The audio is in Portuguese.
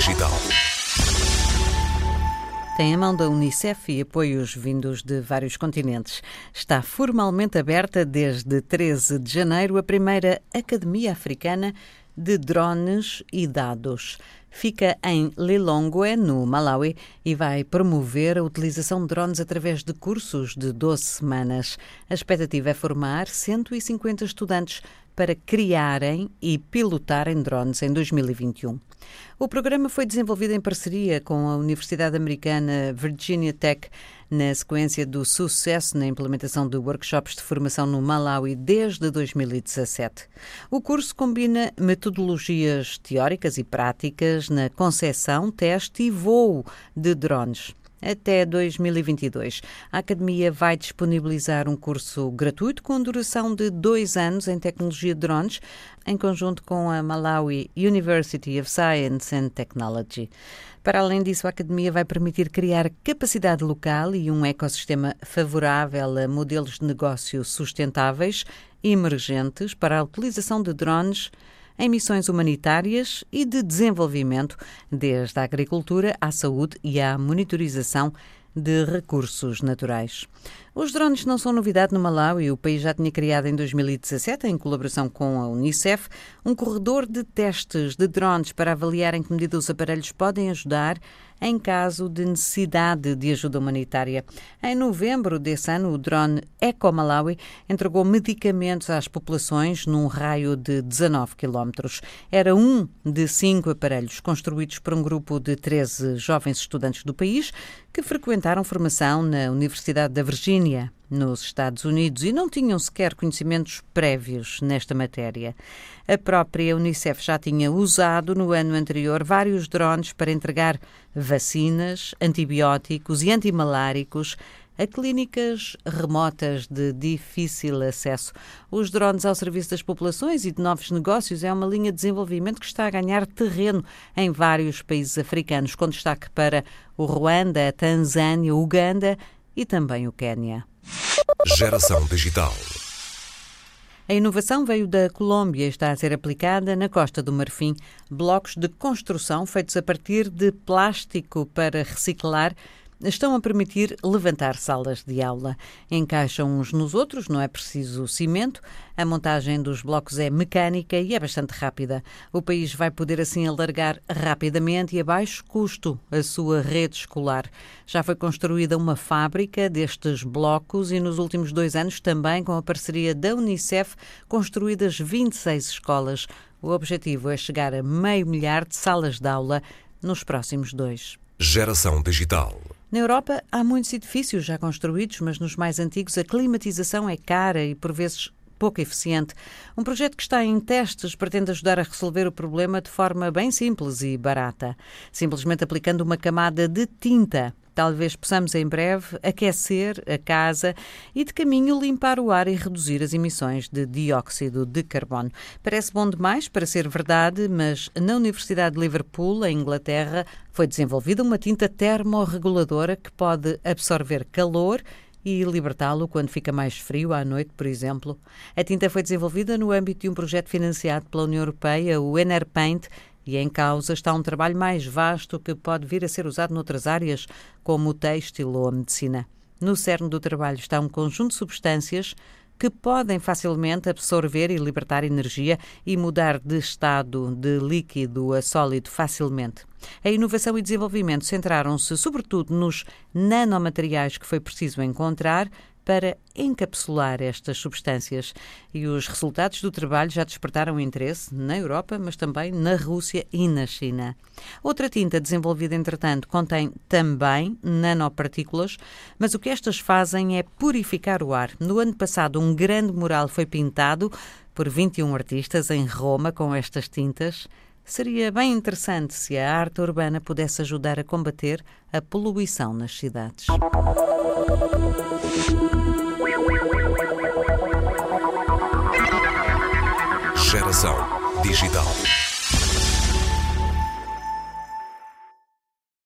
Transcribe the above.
Digital. Tem a mão da Unicef e apoios vindos de vários continentes. Está formalmente aberta desde 13 de janeiro a primeira Academia Africana de Drones e Dados. Fica em Lilongwe, no Malawi, e vai promover a utilização de drones através de cursos de 12 semanas. A expectativa é formar 150 estudantes para criarem e pilotarem drones em 2021. O programa foi desenvolvido em parceria com a Universidade Americana Virginia Tech, na sequência do sucesso na implementação de workshops de formação no Malawi desde 2017. O curso combina metodologias teóricas e práticas na concepção, teste e voo de drones até 2022. A Academia vai disponibilizar um curso gratuito com duração de dois anos em tecnologia de drones, em conjunto com a Malawi University of Science and Technology. Para além disso, a Academia vai permitir criar capacidade local e um ecossistema favorável a modelos de negócio sustentáveis emergentes para a utilização de drones em missões humanitárias e de desenvolvimento, desde a agricultura à saúde e à monitorização de recursos naturais. Os drones não são novidade no Malawi. O país já tinha criado em 2017, em colaboração com a Unicef, um corredor de testes de drones para avaliar em que medida os aparelhos podem ajudar em caso de necessidade de ajuda humanitária. Em novembro desse ano, o drone Eco Malawi entregou medicamentos às populações num raio de 19 quilómetros. Era um de cinco aparelhos construídos por um grupo de 13 jovens estudantes do país que frequentaram formação na Universidade da Virgínia nos Estados Unidos e não tinham sequer conhecimentos prévios nesta matéria. A própria Unicef já tinha usado no ano anterior vários drones para entregar vacinas, antibióticos e antimaláricos a clínicas remotas de difícil acesso. Os drones ao serviço das populações e de novos negócios é uma linha de desenvolvimento que está a ganhar terreno em vários países africanos, com destaque para o Ruanda, a Tanzânia, Uganda e também o Quênia. Geração Digital. A inovação veio da Colômbia e está a ser aplicada na Costa do Marfim. Blocos de construção feitos a partir de plástico para reciclar estão a permitir levantar salas de aula. Encaixam uns nos outros, não é preciso cimento. A montagem dos blocos é mecânica e é bastante rápida. O país vai poder assim alargar rapidamente e a baixo custo a sua rede escolar. Já foi construída uma fábrica destes blocos e nos últimos dois anos também com a parceria da Unicef construídas 26 escolas. O objetivo é chegar a meio milhar de salas de aula nos próximos dois. Geração Digital. Na Europa há muitos edifícios já construídos, mas nos mais antigos a climatização é cara e por vezes pouco eficiente. Um projeto que está em testes pretende ajudar a resolver o problema de forma bem simples e barata, simplesmente aplicando uma camada de tinta Talvez possamos em breve aquecer a casa e de caminho limpar o ar e reduzir as emissões de dióxido de carbono. Parece bom demais para ser verdade, mas na Universidade de Liverpool, em Inglaterra, foi desenvolvida uma tinta termorreguladora que pode absorver calor e libertá-lo quando fica mais frio à noite, por exemplo. A tinta foi desenvolvida no âmbito de um projeto financiado pela União Europeia, o Enerpaint, e em causa está um trabalho mais vasto que pode vir a ser usado noutras áreas, como o têxtil ou a medicina. No cerne do trabalho está um conjunto de substâncias que podem facilmente absorver e libertar energia e mudar de estado de líquido a sólido facilmente. A inovação e desenvolvimento centraram-se sobretudo nos nanomateriais que foi preciso encontrar para encapsular estas substâncias. E os resultados do trabalho já despertaram interesse na Europa, mas também na Rússia e na China. Outra tinta desenvolvida, entretanto, contém também nanopartículas, mas o que estas fazem é purificar o ar. No ano passado, um grande mural foi pintado por 21 artistas em Roma com estas tintas. Seria bem interessante se a arte urbana pudesse ajudar a combater a poluição nas cidades. Geração Digital.